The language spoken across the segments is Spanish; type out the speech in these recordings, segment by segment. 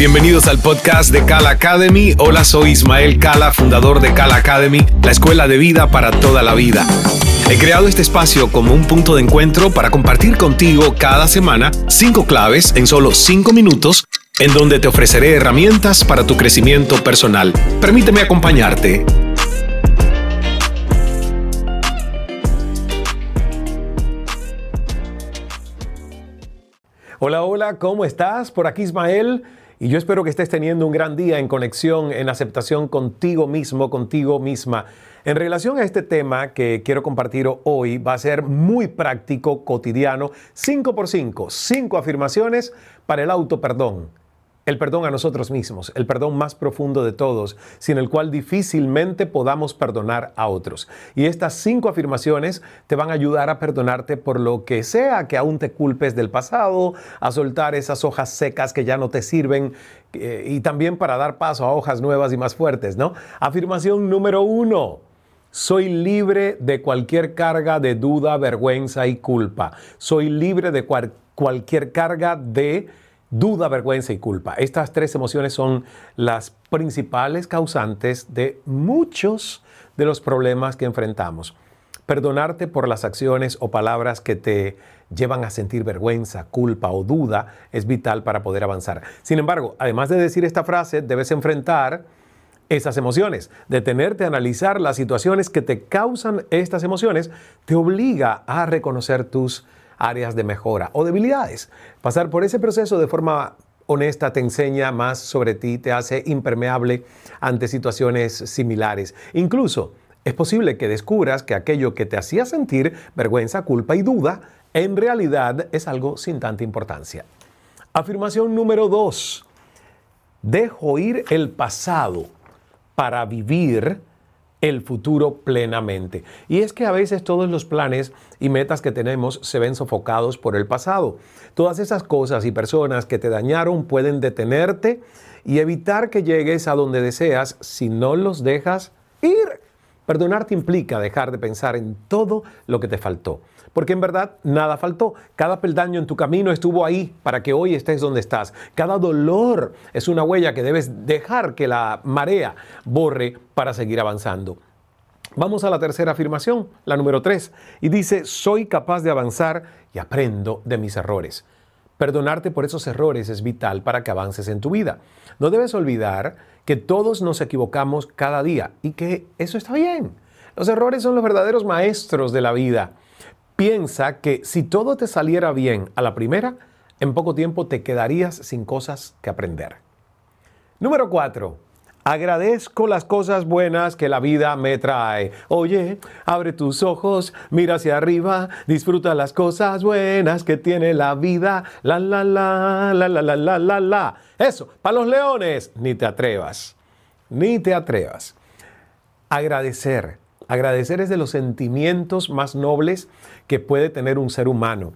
Bienvenidos al podcast de Kala Academy. Hola, soy Ismael Kala, fundador de Kala Academy, la escuela de vida para toda la vida. He creado este espacio como un punto de encuentro para compartir contigo cada semana cinco claves en solo cinco minutos en donde te ofreceré herramientas para tu crecimiento personal. Permíteme acompañarte. Hola, hola, ¿cómo estás? Por aquí Ismael. Y yo espero que estés teniendo un gran día en conexión, en aceptación contigo mismo, contigo misma. En relación a este tema que quiero compartir hoy, va a ser muy práctico, cotidiano, 5 por 5, 5 afirmaciones para el auto perdón el perdón a nosotros mismos, el perdón más profundo de todos, sin el cual difícilmente podamos perdonar a otros. Y estas cinco afirmaciones te van a ayudar a perdonarte por lo que sea que aún te culpes del pasado, a soltar esas hojas secas que ya no te sirven eh, y también para dar paso a hojas nuevas y más fuertes, ¿no? Afirmación número uno. Soy libre de cualquier carga de duda, vergüenza y culpa. Soy libre de cualquier carga de duda, vergüenza y culpa. Estas tres emociones son las principales causantes de muchos de los problemas que enfrentamos. Perdonarte por las acciones o palabras que te llevan a sentir vergüenza, culpa o duda es vital para poder avanzar. Sin embargo, además de decir esta frase, debes enfrentar esas emociones. Detenerte a analizar las situaciones que te causan estas emociones te obliga a reconocer tus áreas de mejora o debilidades. Pasar por ese proceso de forma honesta te enseña más sobre ti, te hace impermeable ante situaciones similares. Incluso es posible que descubras que aquello que te hacía sentir vergüenza, culpa y duda, en realidad es algo sin tanta importancia. Afirmación número dos. Dejo ir el pasado para vivir el futuro plenamente. Y es que a veces todos los planes y metas que tenemos se ven sofocados por el pasado. Todas esas cosas y personas que te dañaron pueden detenerte y evitar que llegues a donde deseas si no los dejas ir. Perdonarte implica dejar de pensar en todo lo que te faltó. Porque en verdad nada faltó. Cada peldaño en tu camino estuvo ahí para que hoy estés donde estás. Cada dolor es una huella que debes dejar que la marea borre para seguir avanzando. Vamos a la tercera afirmación, la número tres, y dice, soy capaz de avanzar y aprendo de mis errores. Perdonarte por esos errores es vital para que avances en tu vida. No debes olvidar que todos nos equivocamos cada día y que eso está bien. Los errores son los verdaderos maestros de la vida. Piensa que si todo te saliera bien a la primera, en poco tiempo te quedarías sin cosas que aprender. Número 4. Agradezco las cosas buenas que la vida me trae. Oye, abre tus ojos, mira hacia arriba, disfruta las cosas buenas que tiene la vida. La la la la la la la la la. Eso, para los leones, ni te atrevas. Ni te atrevas. Agradecer Agradecer es de los sentimientos más nobles que puede tener un ser humano.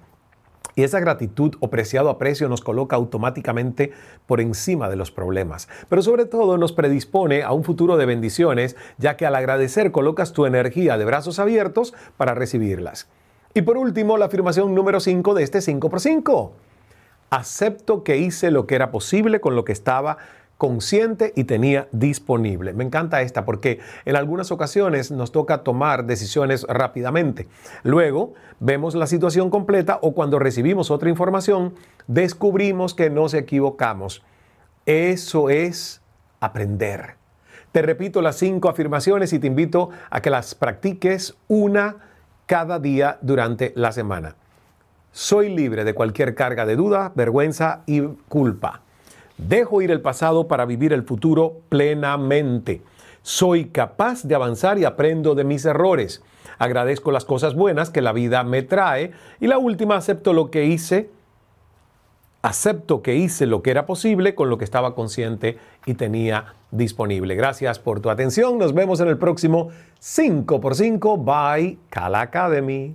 Y esa gratitud o preciado aprecio nos coloca automáticamente por encima de los problemas. Pero sobre todo nos predispone a un futuro de bendiciones, ya que al agradecer colocas tu energía de brazos abiertos para recibirlas. Y por último, la afirmación número 5 de este 5x5. Acepto que hice lo que era posible con lo que estaba consciente y tenía disponible. Me encanta esta porque en algunas ocasiones nos toca tomar decisiones rápidamente. Luego vemos la situación completa o cuando recibimos otra información descubrimos que nos equivocamos. Eso es aprender. Te repito las cinco afirmaciones y te invito a que las practiques una cada día durante la semana. Soy libre de cualquier carga de duda, vergüenza y culpa. Dejo ir el pasado para vivir el futuro plenamente. Soy capaz de avanzar y aprendo de mis errores. Agradezco las cosas buenas que la vida me trae. Y la última, acepto lo que hice. Acepto que hice lo que era posible con lo que estaba consciente y tenía disponible. Gracias por tu atención. Nos vemos en el próximo 5x5 by Cal Academy.